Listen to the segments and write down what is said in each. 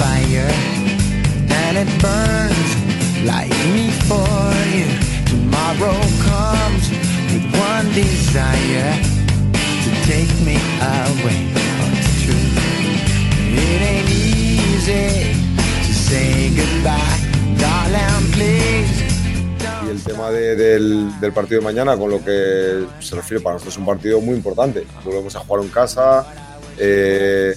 fire, and it burns like me for you. Tomorrow comes with one desire to take me away. It ain't easy to say goodbye, darling, please. Y el tema de- del, del partido de mañana, con lo que se refiere, para nosotros es un partido muy importante. Volvemos a jugar en casa. eh,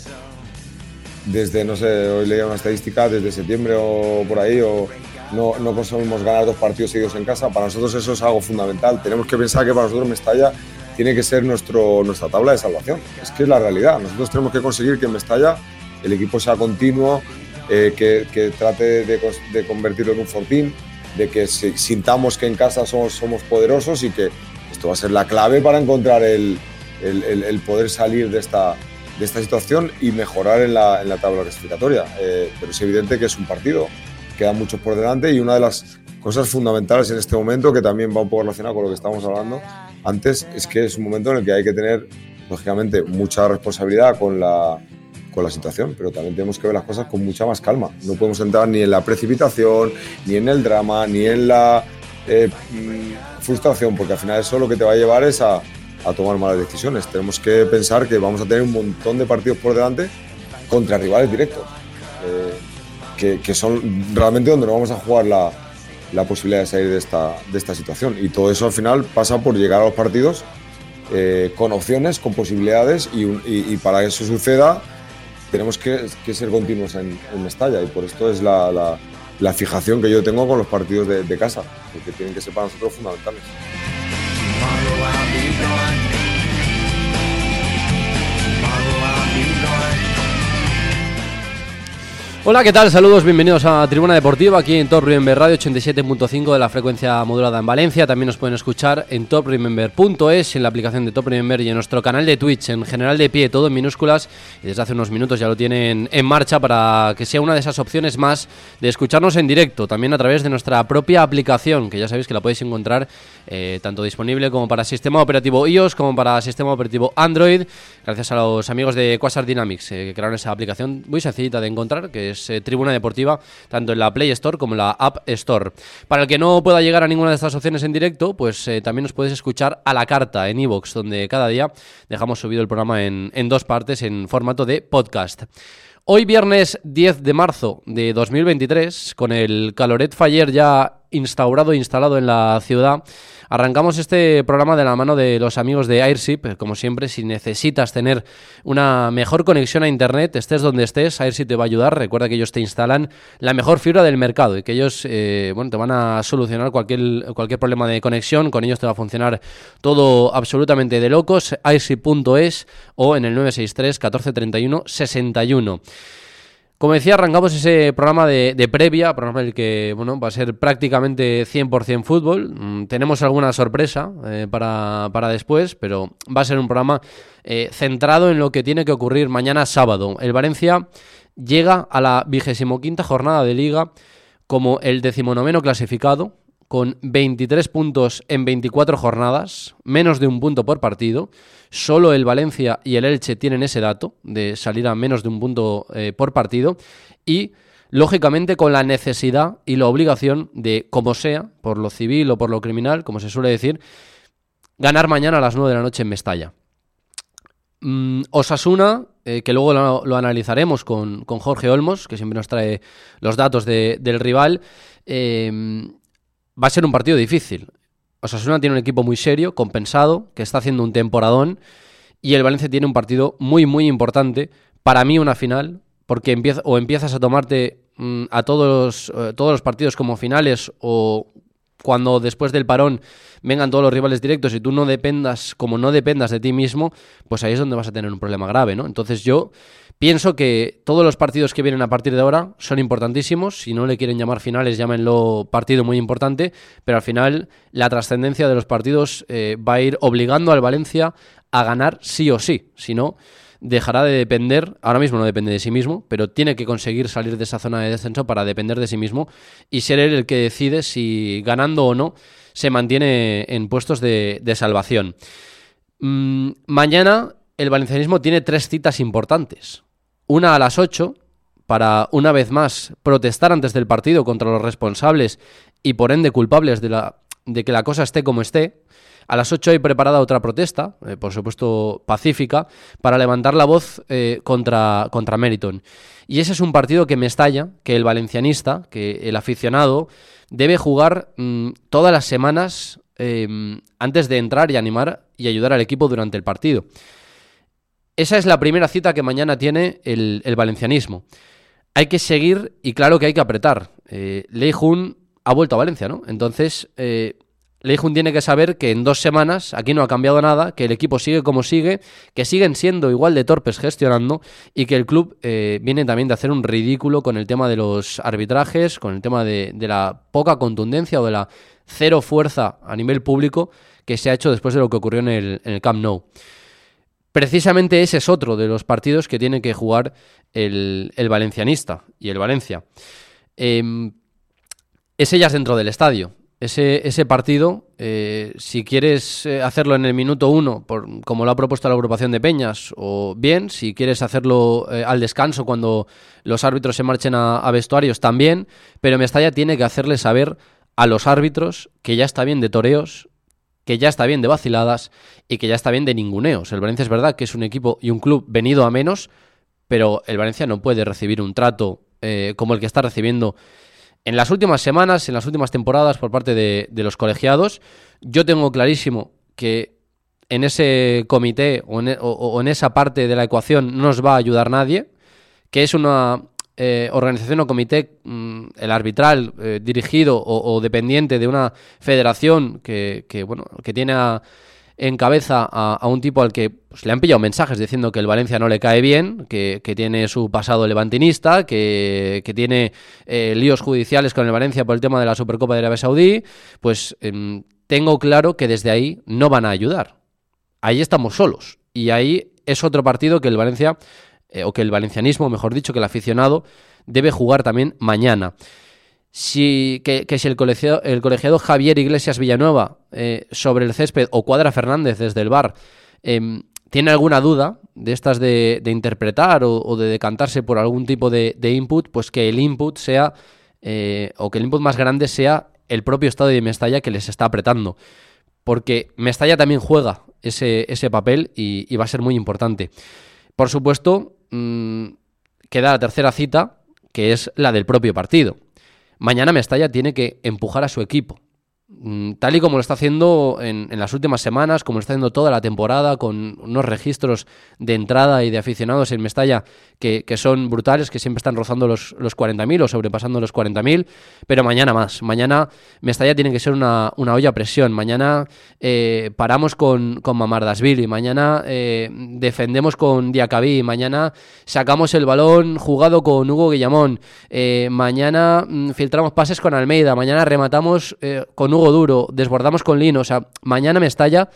desde, no sé, hoy leía una estadística, desde septiembre o por ahí, o no, no conseguimos ganar dos partidos seguidos en casa. Para nosotros eso es algo fundamental. Tenemos que pensar que para nosotros Mestalla tiene que ser nuestro, nuestra tabla de salvación. Es que es la realidad. Nosotros tenemos que conseguir que en Mestalla el equipo sea continuo, eh, que, que trate de, de convertirlo en un fortín, de que si- sintamos que en casa somos, somos poderosos y que esto va a ser la clave para encontrar el, el- el- el poder salir de esta, de esta situación y mejorar en la, en la tabla clasificatoria. Eh, pero es evidente que es un partido, quedan muchos por delante y una de las cosas fundamentales en este momento, que también va un poco relacionado con lo que estábamos hablando antes, es que es un momento en el que hay que tener, lógicamente, mucha responsabilidad con la, con la situación, pero también tenemos que ver las cosas con mucha más calma. No podemos entrar ni en la precipitación, ni en el drama, ni en la eh, mm, frustración, porque al final eso lo que te va a llevar es a, a tomar malas decisiones. Tenemos que pensar que vamos a tener un montón de partidos por delante contra rivales directos, eh, que, que son realmente donde nos vamos a jugar la, la posibilidad de salir de esta, de esta situación. Y todo eso al final pasa por llegar a los partidos eh, con opciones, con posibilidades, y, y- para que eso suceda tenemos que, ser continuos en, en Mestalla y por esto es la, la- fijación que yo tengo con los partidos de casa, porque tienen que ser para nosotros fundamentales. I'll be gone. Hola, ¿qué tal? Saludos, bienvenidos a Tribuna Deportiva aquí en Top Remember Radio 87.5 de la frecuencia modulada en Valencia. También nos pueden escuchar en topremember.es, en la aplicación de Top Remember y en nuestro canal de Twitch, en general de pie, todo en minúsculas. Y desde hace unos minutos ya lo tienen en marcha para que sea una de esas opciones más de escucharnos en directo, también a través de nuestra propia aplicación, que ya sabéis que la podéis encontrar eh, tanto disponible como para sistema operativo iOS como para sistema operativo Android, gracias a los amigos de Quasar Dynamics eh, que crearon esa aplicación muy sencillita de encontrar, que es eh, Tribuna Deportiva, tanto en la Play Store como en la App Store. Para el que no pueda llegar a ninguna de estas opciones en directo, pues eh, también nos podéis escuchar a la carta en iVoox, donde cada día dejamos subido el programa en, en dos partes en formato de podcast. Hoy viernes 10 de marzo de 2023, con el Caloret Faller ya instaurado e instalado en la ciudad, arrancamos este programa de la mano de los amigos de Airship. Como siempre, si necesitas tener una mejor conexión a Internet, estés donde estés, Airship te va a ayudar. Recuerda que ellos te instalan la mejor fibra del mercado y que ellos eh, bueno, te van a solucionar cualquier, cualquier problema de conexión. Con ellos te va a funcionar todo absolutamente de locos. Airship.es o en el 963 1431 61. Como decía, arrancamos ese programa de, previa, programa en el que bueno, va a ser prácticamente 100% fútbol. Mm, tenemos alguna sorpresa eh, para, para después, pero va a ser un programa eh, centrado en lo que tiene que ocurrir mañana sábado. El Valencia llega a la vigésimo quinta jornada de liga como el decimonoveno clasificado, con 23 puntos en 24 jornadas, menos de un punto por partido. Solo el Valencia y el Elche tienen ese dato de salir a menos de un punto eh, por partido. Y, lógicamente, con la necesidad y la obligación de, como sea, por lo civil o por lo criminal, como se suele decir, ganar mañana a las 9 de la noche en Mestalla. Mm, Osasuna, eh, que luego lo, analizaremos con, con Jorge Olmos, que siempre nos trae los datos de- del rival, eh, va a ser un partido difícil. Osasuna tiene un equipo muy serio, compensado, que está haciendo un temporadón, y el Valencia tiene un partido muy, muy importante. Para mí una final, porque empieza, o empiezas a tomarte mm, a todos, eh, todos los partidos como finales o cuando después del parón vengan todos los rivales directos y tú no dependas, como no dependas de ti mismo, pues ahí es donde vas a tener un problema grave, ¿no? Entonces yo pienso que todos los partidos que vienen a partir de ahora son importantísimos. Si no le quieren llamar finales, llámenlo partido muy importante, pero al final la trascendencia de los partidos eh, va a ir obligando al Valencia a ganar sí o sí. Si no, dejará de depender, ahora mismo no depende de sí mismo, pero tiene que conseguir salir de esa zona de descenso para depender de sí mismo y ser él el que decide si ganando o no se mantiene en puestos de, salvación. Mm, mañana el valencianismo tiene tres citas importantes. Una a las 8 para una vez más protestar antes del partido contra los responsables y por ende culpables de, la, de que la cosa esté como esté. A las 8 hay preparada otra protesta, eh, por supuesto pacífica, para levantar la voz eh, contra, contra Meriton. Y ese es un partido que me estalla, que el valencianista, que el aficionado, debe jugar mm, todas las semanas em, antes de entrar y animar y ayudar al equipo durante el partido. Esa es la primera cita que mañana tiene el, valencianismo. Hay que seguir y claro que hay que apretar. Eh, Lei Jun ha vuelto a Valencia, ¿no? Entonces, eh, Leijun tiene que saber que en dos semanas aquí no ha cambiado nada, que el equipo sigue como sigue, que siguen siendo igual de torpes gestionando y que el club eh, viene también de hacer un ridículo con el tema de los arbitrajes, con el tema de, la poca contundencia o de la cero fuerza a nivel público que se ha hecho después de lo que ocurrió en el, Camp Nou. Precisamente ese es otro de los partidos que tiene que jugar el, valencianista y el Valencia. Eh, es ellas dentro del estadio ese, ese partido, eh, si quieres eh, hacerlo en el minuto uno, como lo ha propuesto la agrupación de Peñas, o bien, si quieres hacerlo eh, al descanso cuando los árbitros se marchen a, vestuarios, también, pero Mestalla tiene que hacerle saber a los árbitros que ya está bien de toreos, que ya está bien de vaciladas y que ya está bien de ninguneos. El Valencia es verdad que es un equipo y un club venido a menos, pero el Valencia no puede recibir un trato como el que está recibiendo en las últimas semanas, en las últimas temporadas por parte de, los colegiados, yo tengo clarísimo que en ese comité o en, e, esa parte de la ecuación no nos va a ayudar nadie, que es una eh, organización o comité, mm, el arbitral, eh, dirigido o, dependiente de una federación que, bueno, que tiene a encabeza a, a un tipo al que pues, le han pillado mensajes diciendo que el Valencia no le cae bien, que, tiene su pasado levantinista, que, tiene eh, líos judiciales con el Valencia por el tema de la Supercopa de Arabia Saudí, pues em, tengo claro que desde ahí no van a ayudar. Ahí estamos solos. Y ahí es otro partido que el Valencia, eh, o que el valencianismo, mejor dicho, que el aficionado, debe jugar también mañana si, que, si el colegiado, Javier Iglesias Villanueva eh, sobre el césped o Cuadra Fernández desde el bar em, tiene alguna duda de estas de, interpretar o, de decantarse por algún tipo de, input, pues que el input sea, eh, o que el input más grande sea el propio estado de Mestalla que les está apretando. Porque Mestalla también juega ese, ese papel y, va a ser muy importante. Por supuesto, mm, queda la tercera cita, que es la del propio partido. Mañana Mestalla tiene que empujar a su equipo. Mm, tal y como lo está haciendo en, las últimas semanas, como lo está haciendo toda la temporada, con unos registros de entrada y de aficionados en Mestalla que, son brutales, que siempre están rozando los, los 40.000 o sobrepasando los 40.000, pero mañana más. Mañana Mestalla tiene que ser una, olla a presión. Mañana eh, paramos con, con Mamardasvili, mañana eh, defendemos con Diacabí, mañana sacamos el balón jugado con Hugo Guillamón, eh, mañana mm, filtramos pases con Almeida, mañana rematamos con Hugo Duro, desbordamos con Lino, o sea, mañana Mestalla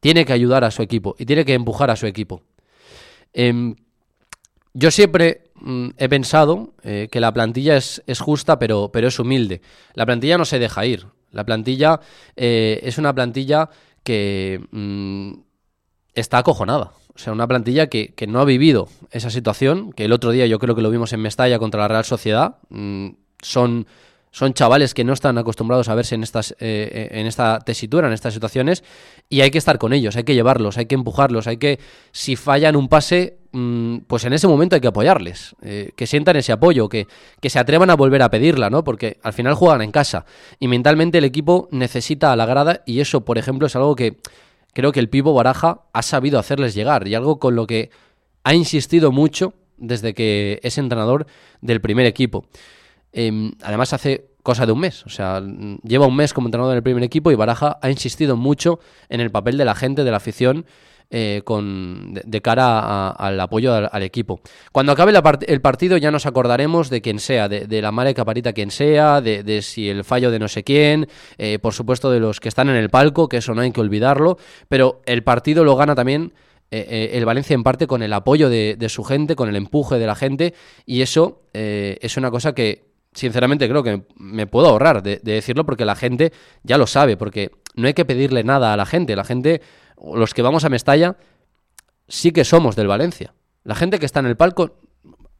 tiene que ayudar a su equipo y tiene que empujar a su equipo. Em, yo siempre mm, he pensado eh, que la plantilla es, justa, pero, pero, es humilde. La plantilla no se deja ir. La plantilla eh, es una plantilla que mm, está acojonada. O sea, una plantilla que, no ha vivido esa situación, que el otro día yo creo que lo vimos en Mestalla contra la Real Sociedad. Mm, son son chavales que no están acostumbrados a verse en, estas, eh, eh, en esta tesitura, en estas situaciones, y hay que estar con ellos, hay que llevarlos, hay que empujarlos, hay que, si fallan un pase, mm, pues en ese momento hay que apoyarles, eh, que sientan ese apoyo, que, que se atrevan a volver a pedirla, ¿no? Porque al final juegan en casa, y mentalmente el equipo necesita a la grada, y eso, por ejemplo, es algo que creo que el Pivo Baraja ha sabido hacerles llegar, y algo con lo que ha insistido mucho desde que es entrenador del primer equipo. Em, además hace cosa de un mes, o sea, lleva un mes como entrenador del primer equipo y Baraja ha insistido mucho en el papel de la gente, de la afición, eh, con, de, cara al apoyo al, equipo. Cuando acabe el partido ya nos acordaremos de quien sea, de, la mala caparita quien sea, de, si el fallo de no sé quién, eh, por supuesto de los que están en el palco, que eso no hay que olvidarlo, pero el partido lo gana también eh, el Valencia en parte con el apoyo de, su gente, con el empuje de la gente, y eso es una cosa que sinceramente creo que me puedo ahorrar de, decirlo porque la gente ya lo sabe, porque no hay que pedirle nada a la gente, la gente los que vamos a Mestalla, sí que somos del Valencia. La gente que está en el palco,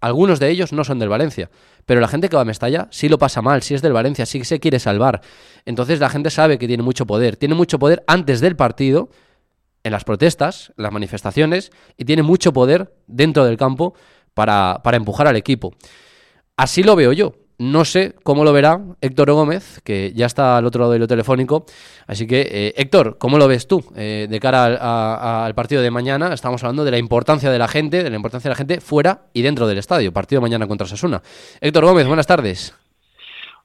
algunos de ellos no son del Valencia, pero la gente que va a Mestalla sí lo pasa mal, sí es del Valencia, sí se quiere salvar. Entonces la gente sabe que tiene mucho poder, tiene mucho poder antes del partido, en las protestas, en las manifestaciones, y tiene mucho poder dentro del campo para, para empujar al equipo. Así lo veo yo. No sé cómo lo verá Héctor Gómez, que ya está al otro lado del telefónico. Así que, eh, Héctor, ¿cómo lo ves tú eh, de cara al, partido de mañana? Estamos hablando de la importancia de la gente, de la importancia de la gente fuera y dentro del estadio. Partido mañana contra Sasuna. Héctor Gómez, buenas tardes.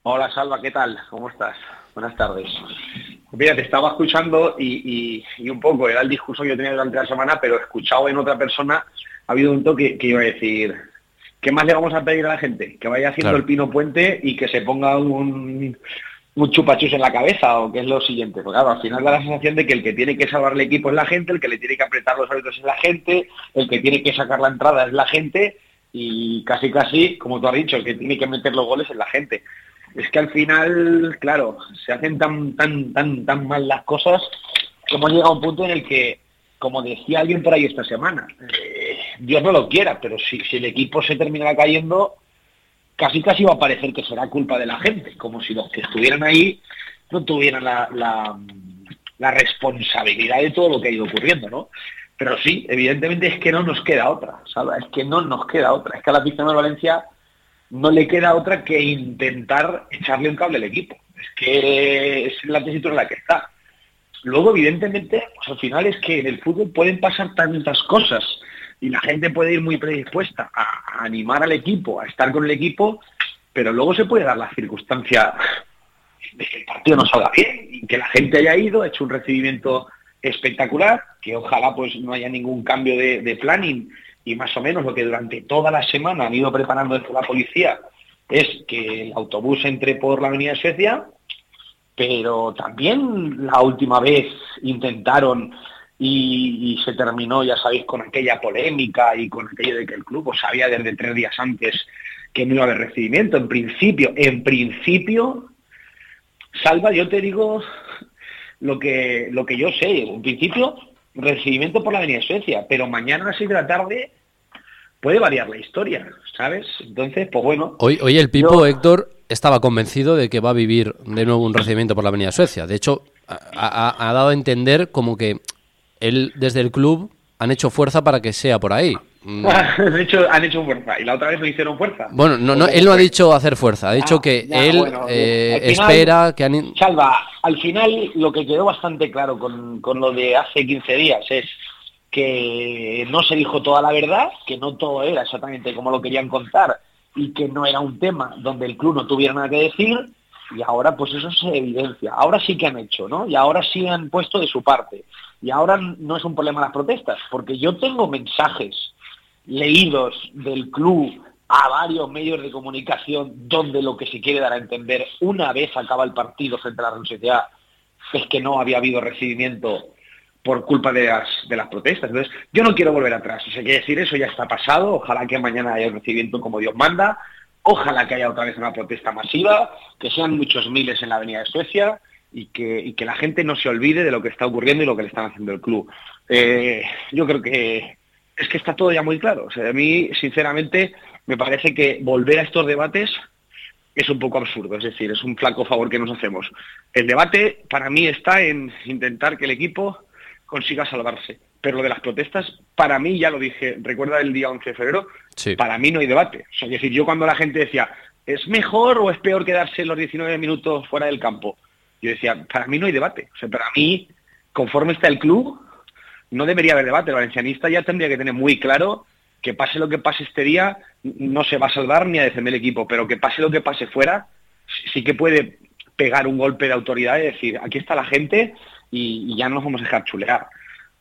Hola, Salva, ¿qué tal? ¿Cómo estás? Buenas tardes. Mira, te estaba escuchando y, un poco era el discurso que yo tenía durante la semana, pero escuchado en otra persona ha habido un toque que iba a decir ¿qué más le vamos a pedir a la gente? Que vaya haciendo el pino puente y que se ponga un, un chupachus en la cabeza o qué es lo siguiente. Porque claro, al final da la sensación de que el que tiene que salvar el equipo es la gente, el que le tiene que apretar los hábitos es la gente, el que tiene que sacar la entrada es la gente y casi casi, como tú has dicho, el que tiene que meter los goles es la gente. Es que al final, claro, se hacen tan, tan, tan, tan mal las cosas que hemos llegado a un punto en el que, como decía alguien por ahí esta semana, eh, Dios no lo quiera, pero si, el equipo se terminara cayendo, casi casi va a parecer que será culpa de la gente, como si los que estuvieran ahí no tuvieran la, responsabilidad de todo lo que ha ido ocurriendo, ¿no? Pero sí, evidentemente es que no nos queda otra. Es que no nos queda otra. Es que a la afición de Valencia no le queda otra que intentar echarle un cable al equipo. Es que es la tesitura en la que está. Luego, evidentemente, pues al final es que en el fútbol pueden pasar tantas cosas y la gente puede ir muy predispuesta a, animar al equipo, a estar con el equipo, pero luego se puede dar la circunstancia de que el partido no salga bien y que la gente haya ido, hecho un recibimiento espectacular, que ojalá pues no haya ningún cambio de, planning. Y más o menos lo que durante toda la semana han ido preparando desde la policía es que el autobús entre por la avenida Suecia, pero también la última vez intentaron y, se terminó, ya sabéis, con aquella polémica y con aquello de que el club pues, sabía desde tres días antes que no iba a haber recibimiento. En principio, en principio, Salva, yo te digo lo que, lo que yo sé. En principio, recibimiento por la Avenida Suecia, pero mañana a las seis de la tarde puede variar la historia, ¿sabes? Entonces, pues bueno. Hoy, hoy el Pipo, Héctor, estaba convencido de que va a vivir de nuevo un recibimiento por la Avenida Suecia. De hecho, ha dado a entender como que él desde el club han hecho fuerza para que sea por ahí. Mm. han, hecho, han hecho fuerza y la otra vez no hicieron fuerza. Bueno, no, no, él no ha dicho hacer fuerza, ha dicho ah, que él eh, espera que han... Salva, al final lo que quedó bastante claro con, con lo de hace 15 días es que no se dijo toda la verdad, que no todo era exactamente como lo querían contar y que no era un tema donde el club no tuviera nada que decir y ahora pues eso se evidencia. Ahora sí que han hecho, ¿no? Y ahora sí han puesto de su parte. Y ahora no es un problema las protestas, porque yo tengo mensajes leídos del club a varios medios de comunicación donde lo que se quiere dar a entender una vez acaba el partido frente a la Real Sociedad es que no había habido recibimiento por culpa de las, protestas. Entonces, yo no quiero volver atrás. Si se quiere decir eso, ya está pasado. Ojalá que mañana haya un recibimiento como Dios manda. Ojalá que haya otra vez una protesta masiva, que sean muchos miles en la Avenida de Suecia y que, que la gente no se olvide de lo que está ocurriendo y lo que le están haciendo el club. Eh, yo creo que es que está todo ya muy claro. O sea, a mí, sinceramente, me parece que volver a estos debates es un poco absurdo, es decir, es un flaco favor que nos hacemos. El debate para mí está en intentar que el equipo consiga salvarse. Pero lo de las protestas, para mí, ya lo dije, recuerda el día 11 de febrero, para mí no hay debate. O sea, es decir, yo cuando la gente decía, ¿es mejor o es peor quedarse los 19 minutos fuera del campo? Yo decía, para mí no hay debate. O sea, para mí, conforme está el club, no debería haber debate. El valencianista ya tendría que tener muy claro que pase lo que pase este día, no se va a salvar ni a defender el equipo, pero que pase lo que pase fuera, sí que puede pegar un golpe de autoridad y decir, aquí está la gente y, ya no nos vamos a dejar chulear.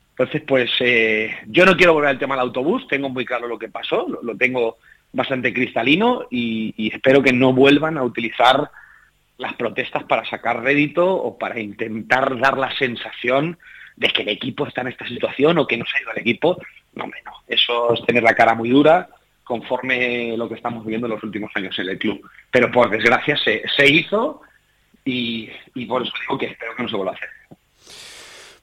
Entonces, pues eh, yo no quiero volver al tema del autobús, tengo muy claro lo que pasó, lo, tengo bastante cristalino y, espero que no vuelvan a utilizar las protestas para sacar rédito o para intentar dar la sensación de que el equipo está en esta situación o que no se ha ido al equipo. No, hombre, no. Eso es tener la cara muy dura conforme lo que estamos viviendo en los últimos años en el club. Pero por desgracia se, se hizo y, y por eso digo que espero que no se vuelva a hacer.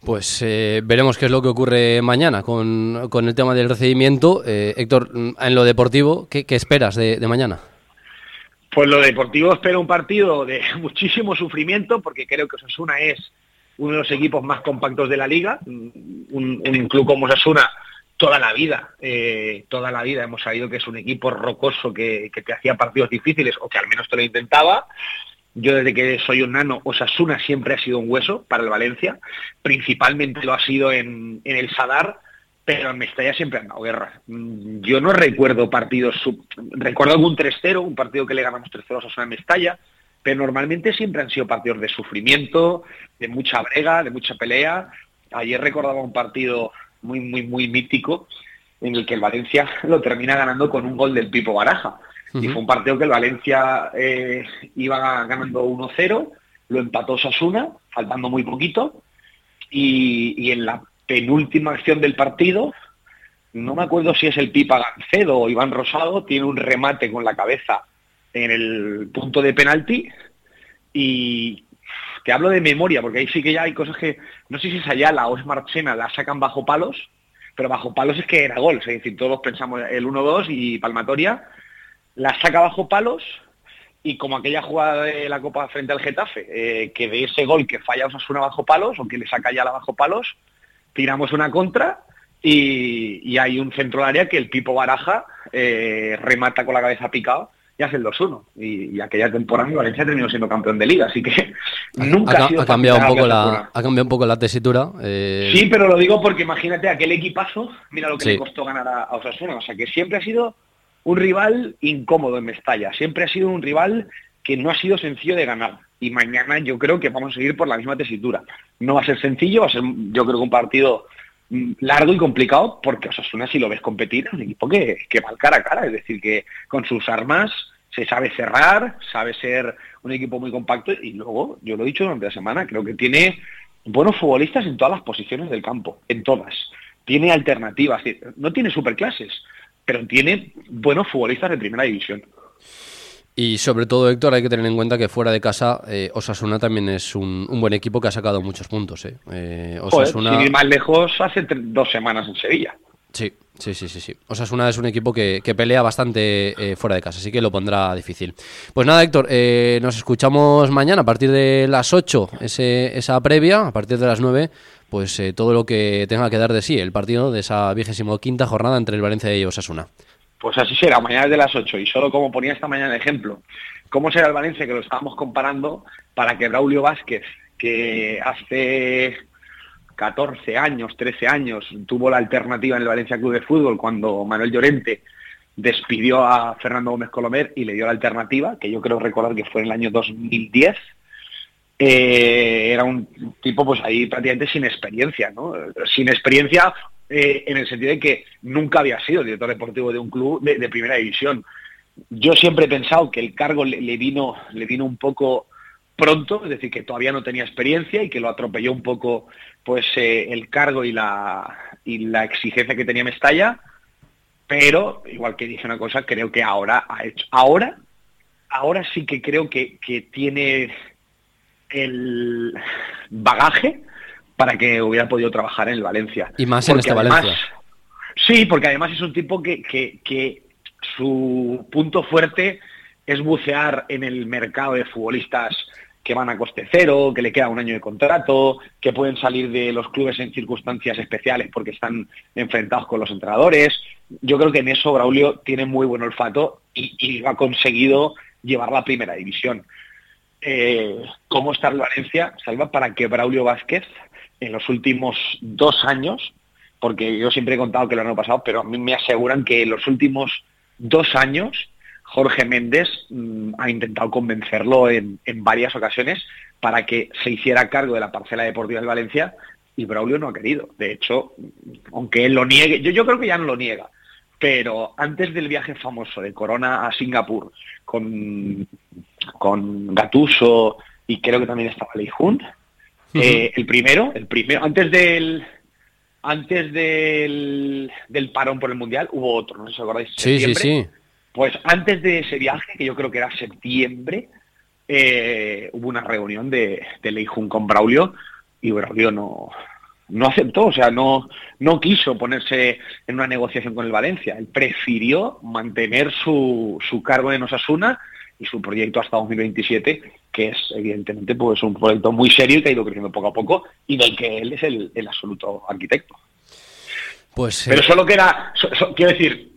Pues eh, veremos qué es lo que ocurre mañana con, el tema del recibimiento. Eh, Héctor, en lo deportivo, ¿qué, esperas de, mañana? Pues lo deportivo espero un partido de muchísimo sufrimiento porque creo que Osasuna es uno de los equipos más compactos de la liga. Un, club como Osasuna toda la vida, eh, toda la vida hemos sabido que es un equipo rocoso que, que te hacía partidos difíciles o que al menos te lo intentaba. Yo desde que soy un nano, Osasuna siempre ha sido un hueso para el Valencia, principalmente lo ha sido en, el Sadar, pero en Mestalla siempre han dado guerra. Mm, yo no recuerdo partidos, recuerdo algún 3-0, un partido que le ganamos 3-0 a Osasuna en Mestalla, pero normalmente siempre han sido partidos de sufrimiento, de mucha brega, de mucha pelea. Ayer recordaba un partido muy, muy, muy mítico en el que el Valencia lo termina ganando con un gol del Pipo Baraja. Y fue un partido que el Valencia eh, iba ganando 1-0, lo empató Sasuna, faltando muy poquito, y, en la penúltima acción del partido, no me acuerdo si es el Pipa Gancedo o Iván Rosado, tiene un remate con la cabeza en el punto de penalti, y que hablo de memoria, porque ahí sí que ya hay cosas que, no sé si es Ayala o es Marchena, la sacan bajo palos, pero bajo palos es que era gol, es decir, todos pensamos el 1-2 y palmatoria, la saca bajo palos y como aquella jugada de la Copa frente al Getafe, eh, que de ese gol que falla Osasuna bajo palos o que le saca ya la bajo palos, tiramos una contra y, hay un centro de área que el Pipo Baraja eh, remata con la cabeza picado y hace el 2-1. Y, aquella temporada Valencia terminó siendo campeón de liga, así que nunca ha, cambiado un poco la ha cambiado un poco la tesitura. Eh. Sí, pero lo digo porque imagínate aquel equipazo, mira lo que le costó ganar a Osasuna, o sea que siempre ha sido un rival incómodo en Mestalla. Siempre ha sido un rival que no ha sido sencillo de ganar. Y mañana yo creo que vamos a seguir por la misma tesitura. No va a ser sencillo, va a ser yo creo que un partido mm, largo y complicado, porque Osasuna si lo ves competir es un equipo que, que va cara a cara, es decir, que con sus armas se sabe cerrar, sabe ser un equipo muy compacto y luego, yo lo he dicho durante la semana, creo que tiene buenos futbolistas en todas las posiciones del campo, en todas. Tiene alternativas, no tiene superclases, pero tiene buenos futbolistas de primera división. Y sobre todo, Héctor, hay que tener en cuenta que fuera de casa eh, Osasuna también es un, buen equipo que ha sacado muchos puntos. Eh. Eh, Osasuna... sin ir más lejos, hace dos semanas en Sevilla. Sí, sí, sí, sí. sí. Osasuna es un equipo que, pelea bastante fuera de casa, así que lo pondrá difícil. Pues nada, Héctor, nos escuchamos mañana a partir de las 8, ese, esa previa, a partir de las 9 pues eh, todo lo que tenga que dar de sí el partido de esa vigésimo quinta jornada entre el Valencia y Osasuna. Pues así será, mañana es de las 8 y solo como ponía esta mañana de ejemplo, ¿cómo será el Valencia que lo estábamos comparando para que Braulio Vázquez, que hace 14 años, 13 años, tuvo la alternativa en el Valencia Club de Fútbol cuando Manuel Llorente despidió a Fernando Gómez Colomer y le dio la alternativa, que yo creo recordar que fue en el año 2010, eh, era un tipo pues ahí prácticamente sin experiencia, ¿no? Sin experiencia eh, en el sentido de que nunca había sido director deportivo de un club de, primera división. Yo siempre he pensado que el cargo le, vino, le vino un poco pronto, es decir, que todavía no tenía experiencia y que lo atropelló un poco pues eh, el cargo y la, y la exigencia que tenía Mestalla, pero igual que dije una cosa, creo que ahora ha hecho, ahora, ahora sí que creo que, que tiene el bagaje para que hubiera podido trabajar en el Valencia. Y más en este Valencia. Sí, porque además es un tipo que, que, su punto fuerte es bucear en el mercado de futbolistas que van a coste cero, que le queda un año de contrato, que pueden salir de los clubes en circunstancias especiales porque están enfrentados con los entrenadores. Yo creo que en eso Braulio tiene muy buen olfato y, y ha conseguido llevar la primera división eh, cómo está el Valencia, Salva, para que Braulio Vázquez en los últimos dos años porque yo siempre he contado que el año pasado, pero a mí me aseguran que en los últimos dos años Jorge Méndez mm, ha intentado convencerlo en, varias ocasiones para que se hiciera cargo de la parcela deportiva de Valencia y Braulio no ha querido. De hecho, aunque él lo niegue, yo creo que ya no lo niega, pero antes del viaje famoso de Corona a Singapur con, con Gatuso y creo que también estaba Lei Jun, eh, el primero, el primero, antes del antes del, del parón por el Mundial hubo otro, no sé si os acordáis. Sí, sí, sí. Pues antes de ese viaje, que yo creo que era septiembre, eh, hubo una reunión de, de Leijun con Braulio y Braulio no, no aceptó, o sea, no, no quiso ponerse en una negociación con el Valencia. Él prefirió mantener su, su cargo en Osasuna y su proyecto hasta 2027, que es evidentemente pues un proyecto muy serio y que ha ido creciendo poco a poco y del que él es el, absoluto arquitecto. Pues, Pero eh, solo que era, quiero decir,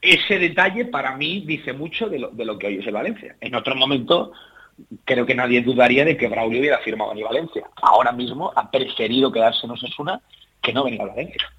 ese detalle para mí dice mucho de lo, de lo que hoy es el Valencia. En otro momento creo que nadie dudaría de que Braulio hubiera firmado en el Valencia. Ahora mismo ha preferido quedarse en Osasuna que no venir al Valencia.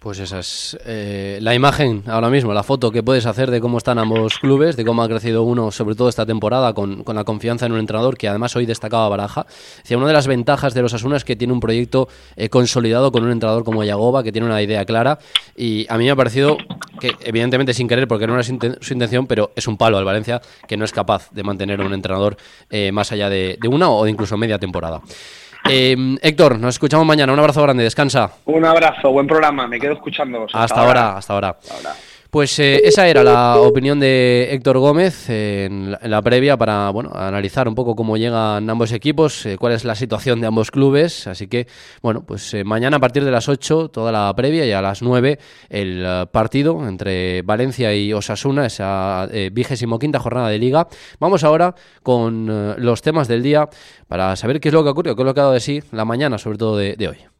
Pues esa es eh, la imagen ahora mismo, la foto que puedes hacer de cómo están ambos clubes, de cómo ha crecido uno, sobre todo esta temporada, con, la confianza en un entrenador que además hoy destacaba Baraja. Decía, una de las ventajas de los Asuna es que tiene un proyecto eh, consolidado con un entrenador como Yagoba, que tiene una idea clara. Y a mí me ha parecido que, evidentemente sin querer, porque no era su intención, pero es un palo al Valencia que no es capaz de mantener a un entrenador eh, más allá de, de una o de incluso media temporada. Eh, Héctor, nos escuchamos mañana. Un abrazo grande, descansa. Un abrazo, buen programa, me quedo escuchando. Hasta, ahora, hasta ahora. Hasta ahora. Pues eh, esa era la opinión de Héctor Gómez en, la, previa para bueno analizar un poco cómo llegan ambos equipos, eh, cuál es la situación de ambos clubes. Así que, bueno, pues eh, mañana a partir de las 8 toda la previa y a las 9 el partido entre Valencia y Osasuna, esa vigésimo quinta jornada de liga. Vamos ahora con los temas del día para saber qué es lo que ocurrió, qué es lo que ha dado de sí la mañana, sobre todo de hoy.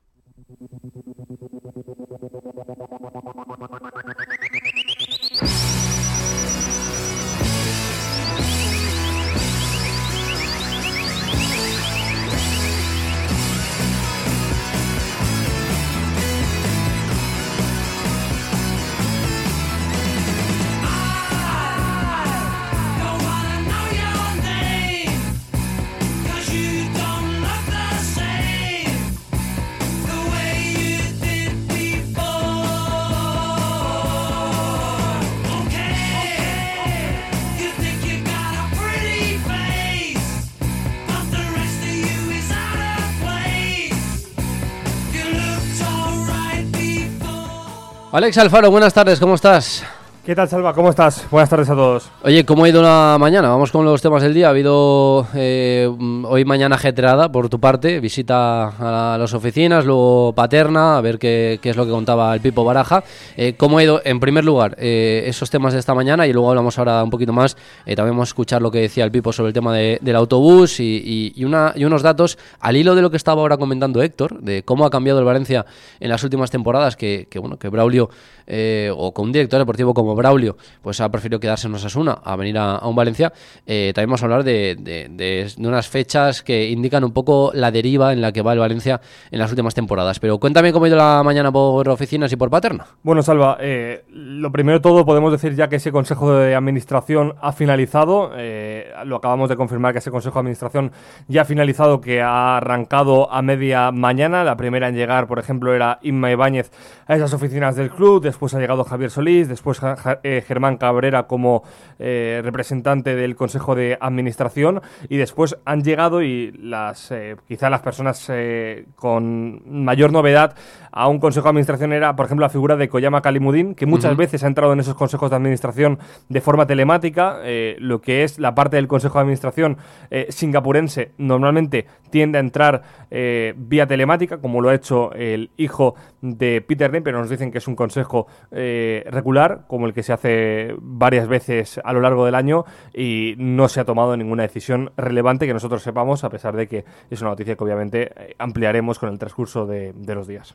Alex Alfaro, buenas tardes, ¿cómo estás? ¿Qué tal, Salva? ¿Cómo estás? Buenas tardes a todos. Oye, ¿cómo ha ido la mañana? Vamos con los temas del día. Ha habido eh, hoy mañana ajetreada por tu parte, visita a las oficinas, luego paterna, a ver qué, es lo que contaba el Pipo Baraja. Eh, ¿Cómo ha ido, en primer lugar, eh, esos temas de esta mañana? Y luego hablamos ahora un poquito más. también vamos a escuchar lo que decía el Pipo sobre el tema del autobús y, una, y unos datos al hilo de lo que estaba ahora comentando Héctor, de cómo ha cambiado el Valencia en las últimas temporadas, que, que bueno, que Braulio, o con un director deportivo como Braulio pues ha preferido quedarse en Osasuna a venir a, un Valencia, eh, también vamos a hablar de, unas fechas que indican un poco la deriva en la que va el Valencia en las últimas temporadas. Pero cuéntame cómo ha ido la mañana por oficinas y por Paterna. Bueno, Salva, eh, lo primero de todo podemos decir ya que ese Consejo de Administración ha finalizado, eh, lo acabamos de confirmar que ese Consejo de Administración ya ha finalizado, que ha arrancado a media mañana. La primera en llegar, por ejemplo, era Inma Ibáñez a esas oficinas del club, después ha llegado Javier Solís, después eh, Germán Cabrera como eh, representante del Consejo de Administración y después han llegado y las eh, quizá las personas con mayor novedad a un Consejo de Administración era, por ejemplo, la figura de Koyama Kalimudin, que muchas veces ha entrado en esos consejos de administración de forma telemática, lo que es la parte del Consejo de Administración singapurense normalmente tiende a entrar vía telemática, como lo ha hecho el hijo de Peter Dane, pero nos dicen que es un consejo regular, como el que se hace varias veces a lo largo del año y no se ha tomado ninguna decisión relevante que nosotros sepamos, a pesar de que es una noticia que obviamente eh, ampliaremos con el transcurso de, los días.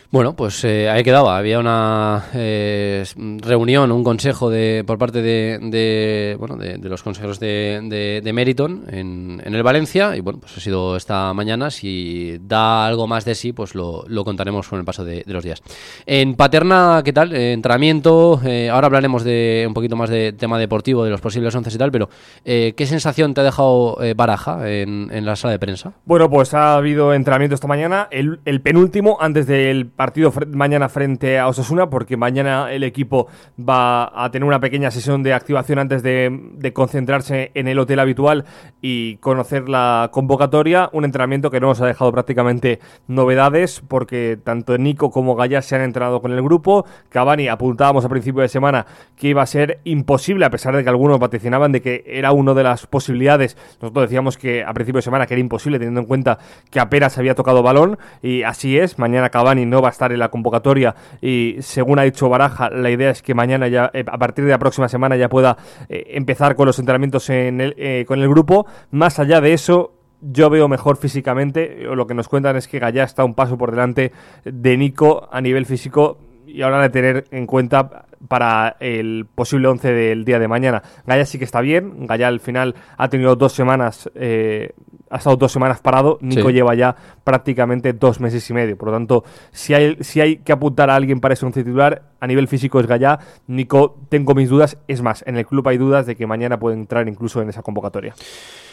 Bueno, pues eh, ahí quedaba. Había una eh, reunión, un consejo de, por parte de, bueno, de, los consejeros de, de Meriton en, en, el Valencia. Y bueno, pues ha sido esta mañana. Si da algo más de sí, pues lo, lo contaremos con el paso de, los días. En Paterna, ¿qué tal? Eh, entrenamiento. ahora hablaremos de un poquito más de tema deportivo, de los posibles once y tal. Pero, ¿qué sensación te ha dejado Baraja en, en, la sala de prensa? Bueno, pues ha habido entrenamiento esta mañana. El, el penúltimo antes del partido mañana frente a Osasuna, porque mañana el equipo va a tener una pequeña sesión de activación antes de, concentrarse en el hotel habitual y conocer la convocatoria. Un entrenamiento que no nos ha dejado prácticamente novedades, porque tanto Nico como Gaya se han entrenado con el grupo. Cavani apuntábamos a principio de semana que iba a ser imposible, a pesar de que algunos vaticinaban de que era una de las posibilidades. Nosotros decíamos que a principio de semana que era imposible, teniendo en cuenta que apenas había tocado balón, y así es. Mañana Cavani no va a estar en la convocatoria y según ha dicho Baraja, la idea es que mañana ya, eh, a partir de la próxima semana ya pueda eh, empezar con los entrenamientos en el, eh, con el grupo. Más allá de eso, yo veo mejor físicamente. Lo que nos cuentan es que Gallá está un paso por delante de Nico a nivel físico y ahora de tener en cuenta para el posible 11 del día de mañana. Gaya sí que está bien, Gaya al final ha tenido dos semanas, eh, ha estado dos semanas parado, Nico lleva ya prácticamente dos meses y medio, por lo tanto, si hay, si hay que apuntar a alguien para ese 11 titular, a nivel físico es Gaya, Nico tengo mis dudas, es más, en el club hay dudas de que mañana puede entrar incluso en esa convocatoria.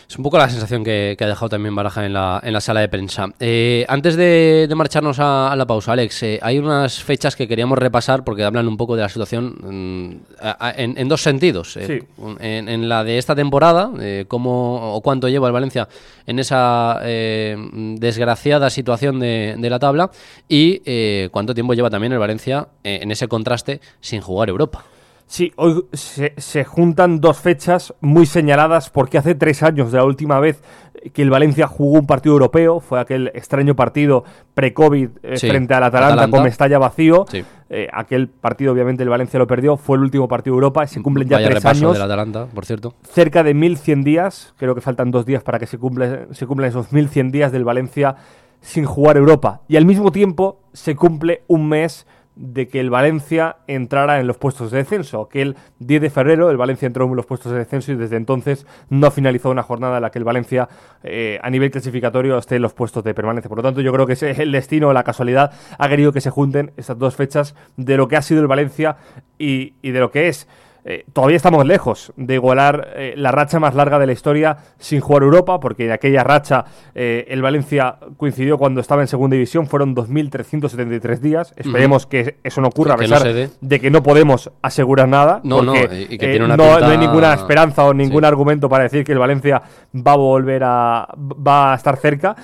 Es un poco la sensación que, ha dejado también Baraja en la, en la sala de prensa. Eh, antes de, marcharnos a, la pausa, Alex, eh, hay unas fechas que queríamos repasar porque hablan un poco de la situación mm, en, dos sentidos. Eh, en, la de esta temporada, cómo o cuánto lleva el Valencia en esa desgraciada situación de, de, la tabla y cuánto tiempo lleva también el Valencia en ese contraste sin jugar Europa. Sí, hoy se, juntan dos fechas muy señaladas porque hace tres años de la última vez que el Valencia jugó un partido europeo, fue aquel extraño partido pre-COVID eh, frente al Atalanta, Atalanta, con Mestalla vacío. Eh, aquel partido obviamente el Valencia lo perdió, fue el último partido de Europa, se cumplen ya tres años. del Atalanta, por cierto. Cerca de 1.100 días, creo que faltan dos días para que se, cumple, se cumplan esos 1.100 días del Valencia sin jugar Europa. Y al mismo tiempo se cumple un mes de que el Valencia entrara en los puestos de descenso. Aquel 10 de febrero el Valencia entró en los puestos de descenso y desde entonces no ha finalizado una jornada en la que el Valencia eh, a nivel clasificatorio esté en los puestos de permanencia. Por lo tanto, yo creo que es el destino, la casualidad, ha querido que se junten estas dos fechas de lo que ha sido el Valencia y de lo que es. Eh, todavía estamos lejos de igualar eh, la racha más larga de la historia sin jugar Europa, porque en aquella racha eh, el Valencia coincidió cuando estaba en segunda división, fueron 2.373 días. Esperemos que eso no ocurra, a pesar de que no podemos asegurar nada, no, porque no, no, hay ninguna esperanza o ningún argumento para decir que el Valencia va a volver a, va a estar cerca.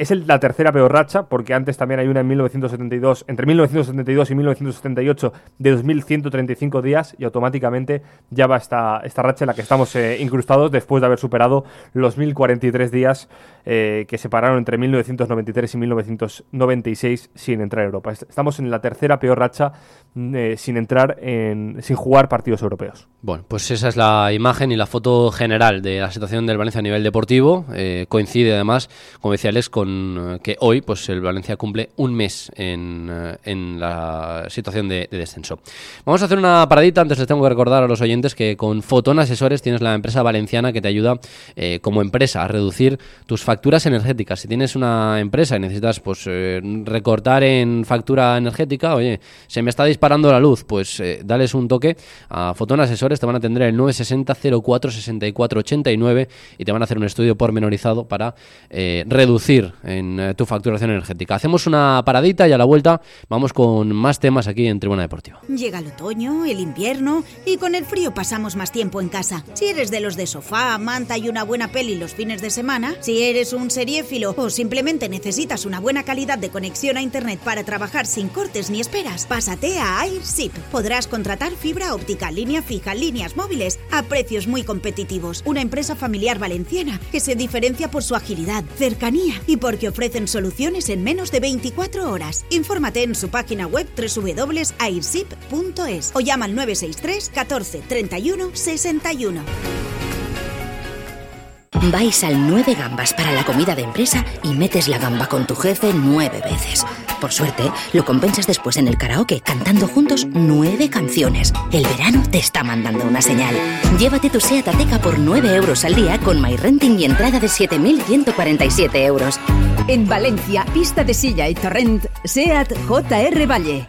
Es la tercera peor racha, porque antes también hay una en 1972, entre 1972 y 1978, de 2.135 días, y automáticamente ya va esta, esta racha en la que estamos eh, incrustados después de haber superado los 1.043 días eh, que separaron entre 1993 y 1996 sin entrar a Europa. Estamos en la tercera peor racha mm, eh, sin entrar en, sin jugar partidos europeos. Bueno, pues esa es la imagen y la foto general de la situación del Valencia a nivel deportivo. coincide además, como decía Alex, con eh, que hoy pues el Valencia cumple un mes en, eh, la situación de, descenso. Vamos a hacer una paradita, antes les tengo que recordar a los oyentes que con Fotón Asesores tienes la empresa valenciana que te ayuda eh, como empresa a reducir tus facturas energéticas. Si tienes una empresa y necesitas pues recortar en factura energética, oye, se me está disparando la luz, pues dales un toque a Fotón Asesores, te van a atender el 960 04 64 89 y te van a hacer un estudio pormenorizado para reducir en eh, tu facturación energética. Hacemos una paradita y a la vuelta vamos con más temas aquí en Tribuna Deportiva. Llega el otoño, el invierno y con el frío pasamos más tiempo en casa. Si eres de los de sofá, manta y una buena peli los fines de semana, si eres un seriéfilo o simplemente necesitas una buena calidad de conexión a internet para trabajar sin cortes ni esperas, pásate a AirShip. Podrás contratar fibra óptica, línea fija, líneas móviles a precios muy competitivos. Una empresa familiar valenciana que se diferencia por su agilidad, cercanía y por porque ofrecen soluciones en menos de 24 horas. Infórmate en su página web www.airsip.es o llama al 963 14 31 61. Vais al 9 gambas para la comida de empresa y metes la gamba con tu jefe nueve veces. Por suerte, lo compensas después en el karaoke cantando juntos nueve canciones. El verano te está mandando una señal. Llévate tu SEAT Ateca por 9 euros al día con MyRenting y entrada de 7.147 euros. En Valencia, pista de silla y torrent, SEAT JR Valle.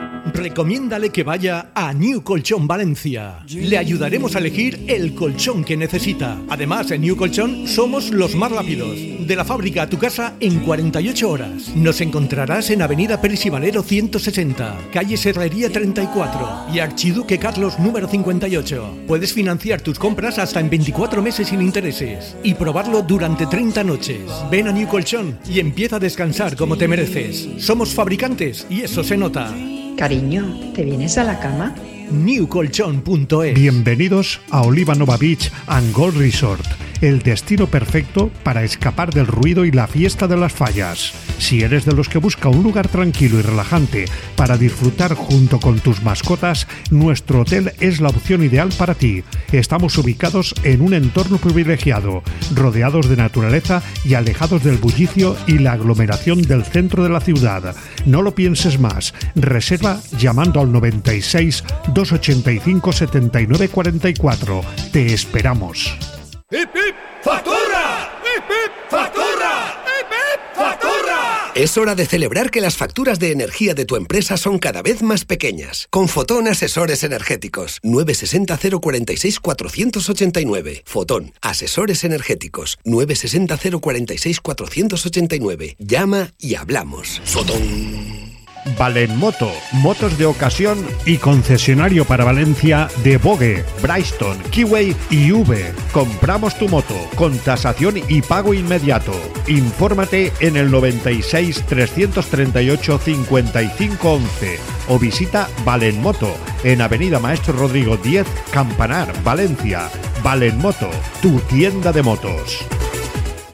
Recomiéndale que vaya a New Colchón Valencia. Le ayudaremos a elegir el colchón que necesita. Además, en New Colchón somos los más rápidos. De la fábrica a tu casa en 48 horas. Nos encontrarás en Avenida Pérez y Valero 160, calle Serrería 34 y Archiduque Carlos número 58. Puedes financiar tus compras hasta en 24 meses sin intereses y probarlo durante 30 noches. Ven a New Colchón y empieza a descansar como te mereces. Somos fabricantes y eso se nota. Cariño, ¿te vienes a la cama? newcolchon.es Bienvenidos a Oliva Nova Beach and Gold Resort, el destino perfecto para escapar del ruido y la fiesta de las fallas. Si eres de los que busca un lugar tranquilo y relajante para disfrutar junto con tus mascotas, nuestro hotel es la opción ideal para ti. Estamos ubicados en un entorno privilegiado, rodeados de naturaleza y alejados del bullicio y la aglomeración del centro de la ciudad. No lo pienses más. Reserva llamando al 96 285 79 44. Te esperamos. Es hora de celebrar que las facturas de energía de tu empresa son cada vez más pequeñas. Con Fotón Asesores Energéticos. 960 046 489. Fotón Asesores Energéticos. 960 046 489. Llama y hablamos. Fotón. Valenmoto, motos de ocasión y concesionario para Valencia de Bogue, Bryston, Kiway y V. Compramos tu moto con tasación y pago inmediato. Infórmate en el 96 338 55 11 o visita Valenmoto en Avenida Maestro Rodrigo 10, Campanar, Valencia. Valenmoto, tu tienda de motos.